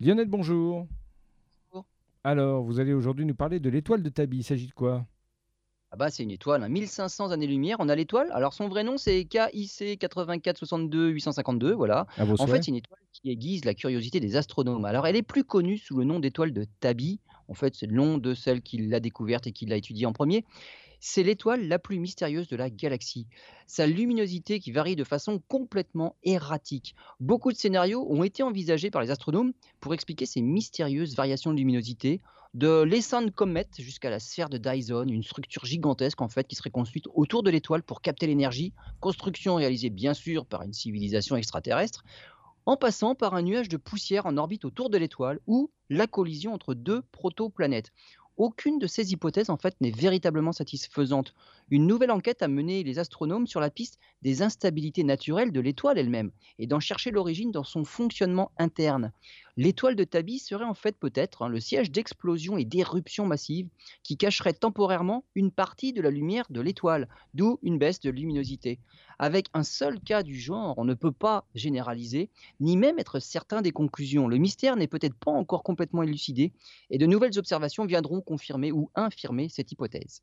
Lionel, bonjour. Bonjour. Alors, vous allez aujourd'hui nous parler de l'étoile de Tabi. Il s'agit de quoi? Ah bah c'est une étoile, hein, 1500 années-lumière. On a l'étoile. Alors son vrai nom c'est KIC 8462 852, voilà. En fait, c'est une étoile qui aiguise la curiosité des astronomes. Alors elle est plus connue sous le nom d'étoile de Tabi. En fait, c'est le nom de celle qui l'a découverte et qui l'a étudiée en premier. C'est l'étoile la plus mystérieuse de la galaxie. Sa luminosité qui varie de façon complètement erratique. Beaucoup de scénarios ont été envisagés par les astronomes pour expliquer ces mystérieuses variations de luminosité, de l'Essone Comet jusqu'à la sphère de Dyson, une structure gigantesque en fait qui serait construite autour de l'étoile pour capter l'énergie, construction réalisée bien sûr par une civilisation extraterrestre, en passant par un nuage de poussière en orbite autour de l'étoile ou la collision entre deux protoplanètes. Aucune de ces hypothèses en fait n'est véritablement satisfaisante. Une nouvelle enquête a mené les astronomes sur la piste des instabilités naturelles de l'étoile elle-même et d'en chercher l'origine dans son fonctionnement interne. L'étoile de Tabi serait en fait peut-être hein, le siège d'explosions et d'éruptions massives qui cacherait temporairement une partie de la lumière de l'étoile, d'où une baisse de luminosité. Avec un seul cas du genre, on ne peut pas généraliser, ni même être certain des conclusions. Le mystère n'est peut-être pas encore complètement élucidé, et de nouvelles observations viendront confirmer ou infirmer cette hypothèse.